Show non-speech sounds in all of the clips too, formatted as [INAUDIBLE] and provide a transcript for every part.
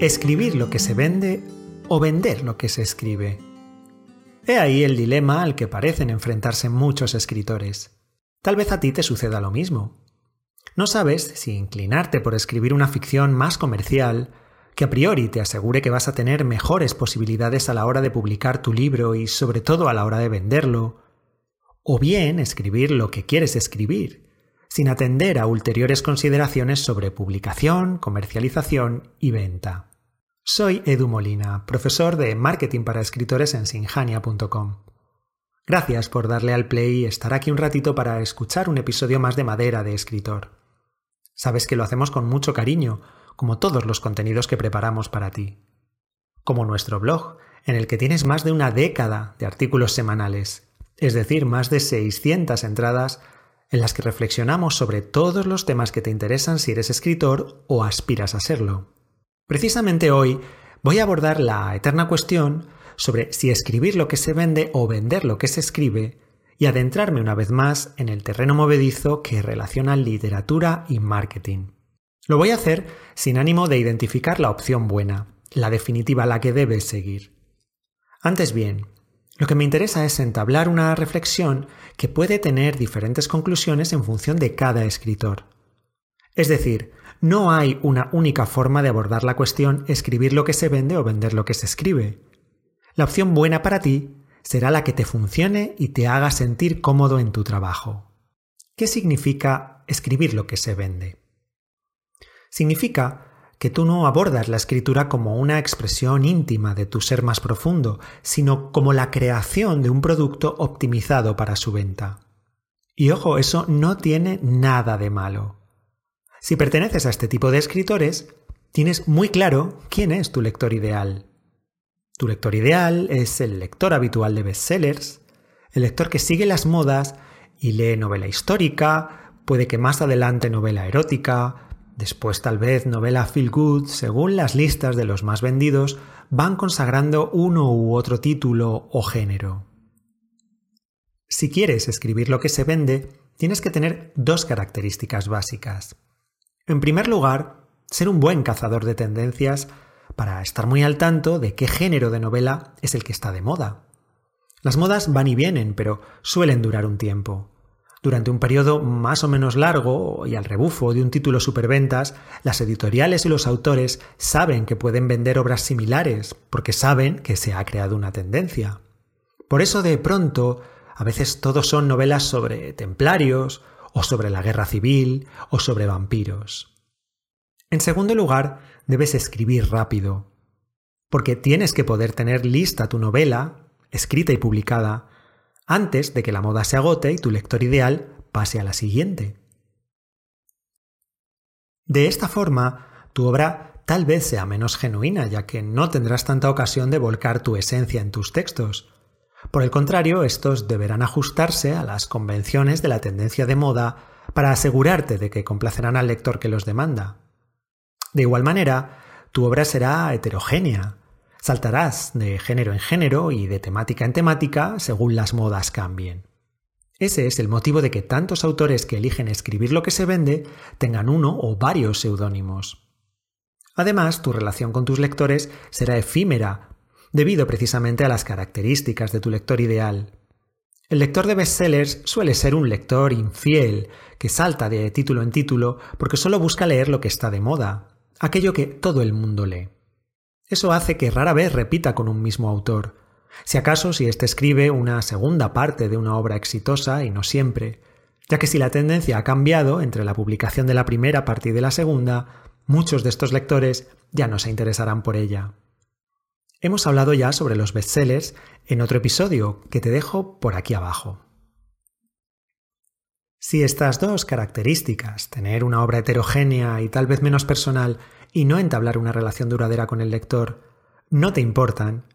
¿Escribir lo que se vende o vender lo que se escribe? He ahí el dilema al que parecen enfrentarse muchos escritores. Tal vez a ti te suceda lo mismo. No sabes si inclinarte por escribir una ficción más comercial, que a priori te asegure que vas a tener mejores posibilidades a la hora de publicar tu libro y sobre todo a la hora de venderlo, o bien escribir lo que quieres escribir, sin atender a ulteriores consideraciones sobre publicación, comercialización y venta. Soy Edu Molina, profesor de Marketing para Escritores en sinjania.com. Gracias por darle al play y estar aquí un ratito para escuchar un episodio más de Madera de Escritor. Sabes que lo hacemos con mucho cariño, como todos los contenidos que preparamos para ti. Como nuestro blog, en el que tienes más de una década de artículos semanales, es decir, más de 600 entradas en las que reflexionamos sobre todos los temas que te interesan si eres escritor o aspiras a serlo. Precisamente hoy voy a abordar la eterna cuestión sobre si escribir lo que se vende o vender lo que se escribe y adentrarme una vez más en el terreno movedizo que relaciona literatura y marketing. Lo voy a hacer sin ánimo de identificar la opción buena, la definitiva la que debes seguir. Antes bien, lo que me interesa es entablar una reflexión que puede tener diferentes conclusiones en función de cada escritor. Es decir, no hay una única forma de abordar la cuestión escribir lo que se vende o vender lo que se escribe. La opción buena para ti será la que te funcione y te haga sentir cómodo en tu trabajo. ¿Qué significa escribir lo que se vende? Significa que tú no abordas la escritura como una expresión íntima de tu ser más profundo, sino como la creación de un producto optimizado para su venta. Y ojo, eso no tiene nada de malo. Si perteneces a este tipo de escritores, tienes muy claro quién es tu lector ideal. Tu lector ideal es el lector habitual de bestsellers, el lector que sigue las modas y lee novela histórica, puede que más adelante novela erótica, Después tal vez novela Feel Good, según las listas de los más vendidos, van consagrando uno u otro título o género. Si quieres escribir lo que se vende, tienes que tener dos características básicas. En primer lugar, ser un buen cazador de tendencias para estar muy al tanto de qué género de novela es el que está de moda. Las modas van y vienen, pero suelen durar un tiempo. Durante un periodo más o menos largo y al rebufo de un título superventas, las editoriales y los autores saben que pueden vender obras similares porque saben que se ha creado una tendencia. Por eso de pronto, a veces todos son novelas sobre templarios, o sobre la guerra civil, o sobre vampiros. En segundo lugar, debes escribir rápido, porque tienes que poder tener lista tu novela, escrita y publicada, antes de que la moda se agote y tu lector ideal pase a la siguiente. De esta forma, tu obra tal vez sea menos genuina, ya que no tendrás tanta ocasión de volcar tu esencia en tus textos. Por el contrario, estos deberán ajustarse a las convenciones de la tendencia de moda para asegurarte de que complacerán al lector que los demanda. De igual manera, tu obra será heterogénea, Saltarás de género en género y de temática en temática según las modas cambien. Ese es el motivo de que tantos autores que eligen escribir lo que se vende tengan uno o varios seudónimos. Además, tu relación con tus lectores será efímera, debido precisamente a las características de tu lector ideal. El lector de bestsellers suele ser un lector infiel, que salta de título en título porque solo busca leer lo que está de moda, aquello que todo el mundo lee. Eso hace que rara vez repita con un mismo autor. Si acaso si éste escribe una segunda parte de una obra exitosa y no siempre, ya que si la tendencia ha cambiado entre la publicación de la primera parte y de la segunda, muchos de estos lectores ya no se interesarán por ella. Hemos hablado ya sobre los bestsellers en otro episodio que te dejo por aquí abajo. Si estas dos características, tener una obra heterogénea y tal vez menos personal, y no entablar una relación duradera con el lector, no te importan,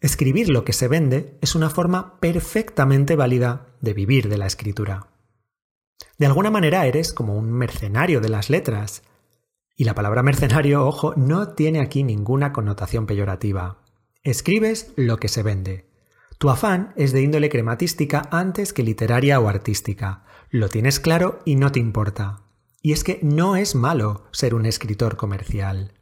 escribir lo que se vende es una forma perfectamente válida de vivir de la escritura. De alguna manera eres como un mercenario de las letras. Y la palabra mercenario, ojo, no tiene aquí ninguna connotación peyorativa. Escribes lo que se vende. Tu afán es de índole crematística antes que literaria o artística. Lo tienes claro y no te importa. Y es que no es malo ser un escritor comercial.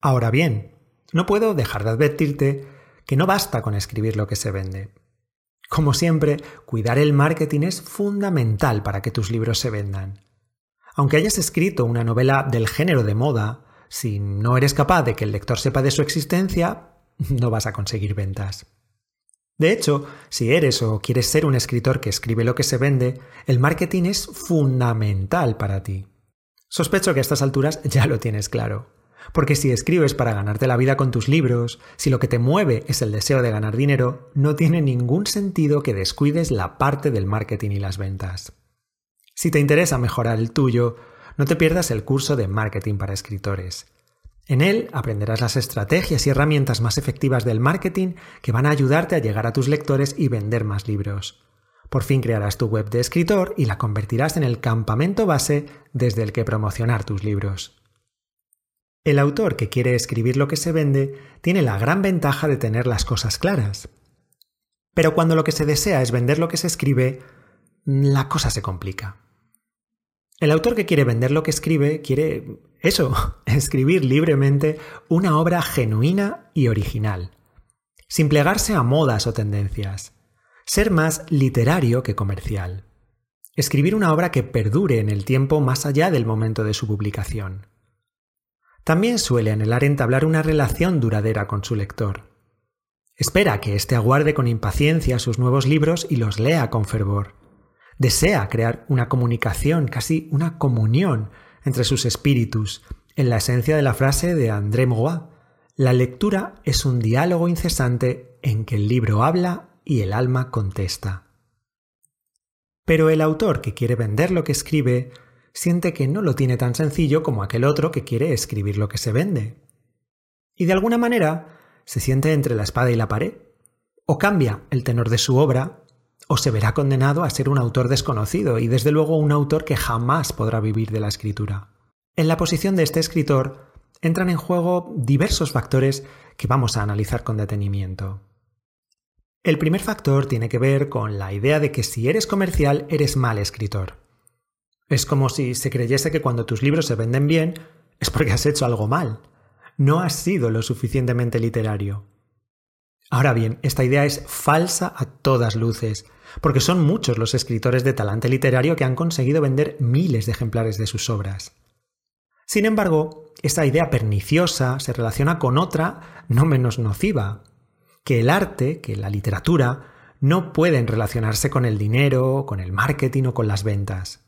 Ahora bien, no puedo dejar de advertirte que no basta con escribir lo que se vende. Como siempre, cuidar el marketing es fundamental para que tus libros se vendan. Aunque hayas escrito una novela del género de moda, si no eres capaz de que el lector sepa de su existencia, [LAUGHS] no vas a conseguir ventas. De hecho, si eres o quieres ser un escritor que escribe lo que se vende, el marketing es fundamental para ti. Sospecho que a estas alturas [LAUGHS] ya lo tienes claro. Porque si escribes para ganarte la vida con tus libros, si lo que te mueve es el deseo de ganar dinero, no tiene ningún sentido que descuides la parte del marketing y las ventas. Si te interesa mejorar el tuyo, no te pierdas el curso de marketing para escritores. En él aprenderás las estrategias y herramientas más efectivas del marketing que van a ayudarte a llegar a tus lectores y vender más libros. Por fin crearás tu web de escritor y la convertirás en el campamento base desde el que promocionar tus libros. El autor que quiere escribir lo que se vende tiene la gran ventaja de tener las cosas claras. Pero cuando lo que se desea es vender lo que se escribe, la cosa se complica. El autor que quiere vender lo que escribe quiere eso, [LAUGHS] escribir libremente una obra genuina y original, sin plegarse a modas o tendencias, ser más literario que comercial, escribir una obra que perdure en el tiempo más allá del momento de su publicación. También suele anhelar entablar una relación duradera con su lector. Espera que éste aguarde con impaciencia sus nuevos libros y los lea con fervor. Desea crear una comunicación, casi una comunión entre sus espíritus, en la esencia de la frase de André Moa. La lectura es un diálogo incesante en que el libro habla y el alma contesta. Pero el autor que quiere vender lo que escribe siente que no lo tiene tan sencillo como aquel otro que quiere escribir lo que se vende. Y de alguna manera se siente entre la espada y la pared. O cambia el tenor de su obra, o se verá condenado a ser un autor desconocido y desde luego un autor que jamás podrá vivir de la escritura. En la posición de este escritor entran en juego diversos factores que vamos a analizar con detenimiento. El primer factor tiene que ver con la idea de que si eres comercial eres mal escritor. Es como si se creyese que cuando tus libros se venden bien es porque has hecho algo mal. No has sido lo suficientemente literario. Ahora bien, esta idea es falsa a todas luces, porque son muchos los escritores de talante literario que han conseguido vender miles de ejemplares de sus obras. Sin embargo, esta idea perniciosa se relaciona con otra no menos nociva, que el arte, que la literatura, no pueden relacionarse con el dinero, con el marketing o con las ventas.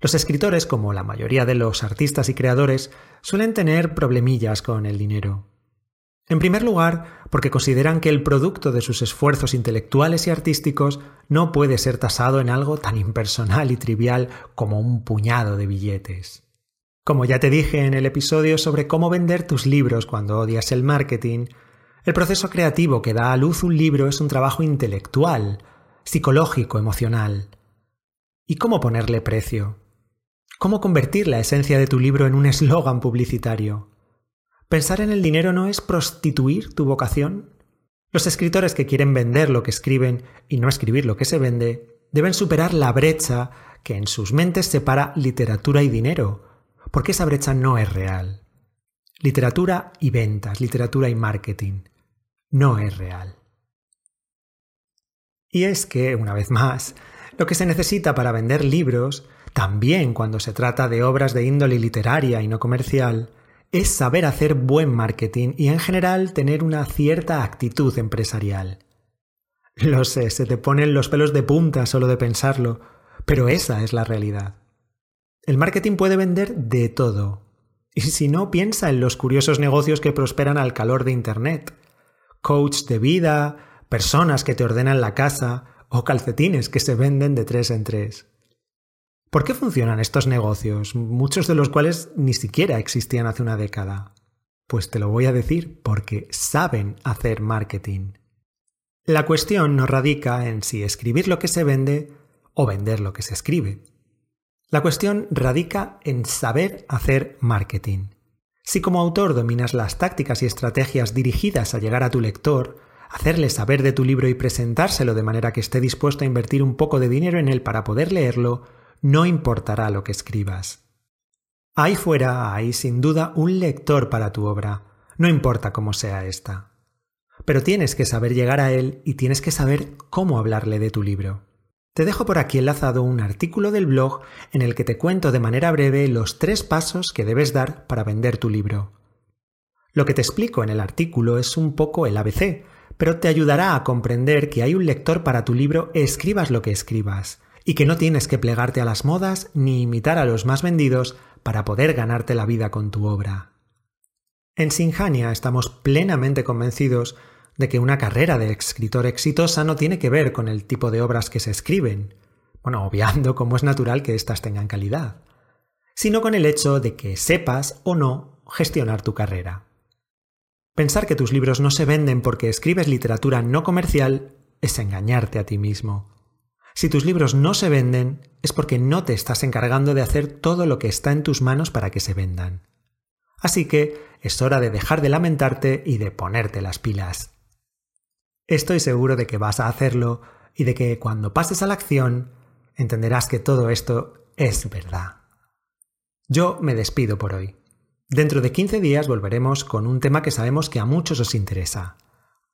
Los escritores, como la mayoría de los artistas y creadores, suelen tener problemillas con el dinero. En primer lugar, porque consideran que el producto de sus esfuerzos intelectuales y artísticos no puede ser tasado en algo tan impersonal y trivial como un puñado de billetes. Como ya te dije en el episodio sobre cómo vender tus libros cuando odias el marketing, el proceso creativo que da a luz un libro es un trabajo intelectual, psicológico, emocional. ¿Y cómo ponerle precio? ¿Cómo convertir la esencia de tu libro en un eslogan publicitario? ¿Pensar en el dinero no es prostituir tu vocación? Los escritores que quieren vender lo que escriben y no escribir lo que se vende deben superar la brecha que en sus mentes separa literatura y dinero, porque esa brecha no es real. Literatura y ventas, literatura y marketing, no es real. Y es que, una vez más, lo que se necesita para vender libros también cuando se trata de obras de índole literaria y no comercial, es saber hacer buen marketing y en general tener una cierta actitud empresarial. Lo sé, se te ponen los pelos de punta solo de pensarlo, pero esa es la realidad. El marketing puede vender de todo. Y si no, piensa en los curiosos negocios que prosperan al calor de Internet. Coach de vida, personas que te ordenan la casa o calcetines que se venden de tres en tres. ¿Por qué funcionan estos negocios, muchos de los cuales ni siquiera existían hace una década? Pues te lo voy a decir porque saben hacer marketing. La cuestión no radica en si escribir lo que se vende o vender lo que se escribe. La cuestión radica en saber hacer marketing. Si como autor dominas las tácticas y estrategias dirigidas a llegar a tu lector, hacerle saber de tu libro y presentárselo de manera que esté dispuesto a invertir un poco de dinero en él para poder leerlo, no importará lo que escribas. Ahí fuera hay sin duda un lector para tu obra, no importa cómo sea esta. Pero tienes que saber llegar a él y tienes que saber cómo hablarle de tu libro. Te dejo por aquí enlazado un artículo del blog en el que te cuento de manera breve los tres pasos que debes dar para vender tu libro. Lo que te explico en el artículo es un poco el ABC, pero te ayudará a comprender que hay un lector para tu libro escribas lo que escribas, y que no tienes que plegarte a las modas ni imitar a los más vendidos para poder ganarte la vida con tu obra. En Sinjania estamos plenamente convencidos de que una carrera de escritor exitosa no tiene que ver con el tipo de obras que se escriben, bueno, obviando cómo es natural que éstas tengan calidad, sino con el hecho de que sepas o no gestionar tu carrera. Pensar que tus libros no se venden porque escribes literatura no comercial es engañarte a ti mismo. Si tus libros no se venden es porque no te estás encargando de hacer todo lo que está en tus manos para que se vendan. Así que es hora de dejar de lamentarte y de ponerte las pilas. Estoy seguro de que vas a hacerlo y de que cuando pases a la acción entenderás que todo esto es verdad. Yo me despido por hoy. Dentro de 15 días volveremos con un tema que sabemos que a muchos os interesa.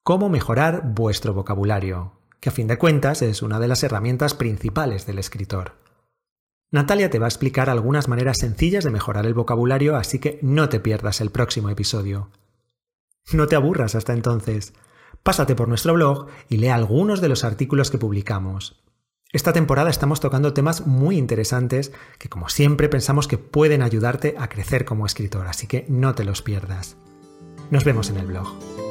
Cómo mejorar vuestro vocabulario, que a fin de cuentas es una de las herramientas principales del escritor. Natalia te va a explicar algunas maneras sencillas de mejorar el vocabulario, así que no te pierdas el próximo episodio. No te aburras hasta entonces. Pásate por nuestro blog y lee algunos de los artículos que publicamos. Esta temporada estamos tocando temas muy interesantes que como siempre pensamos que pueden ayudarte a crecer como escritor, así que no te los pierdas. Nos vemos en el blog.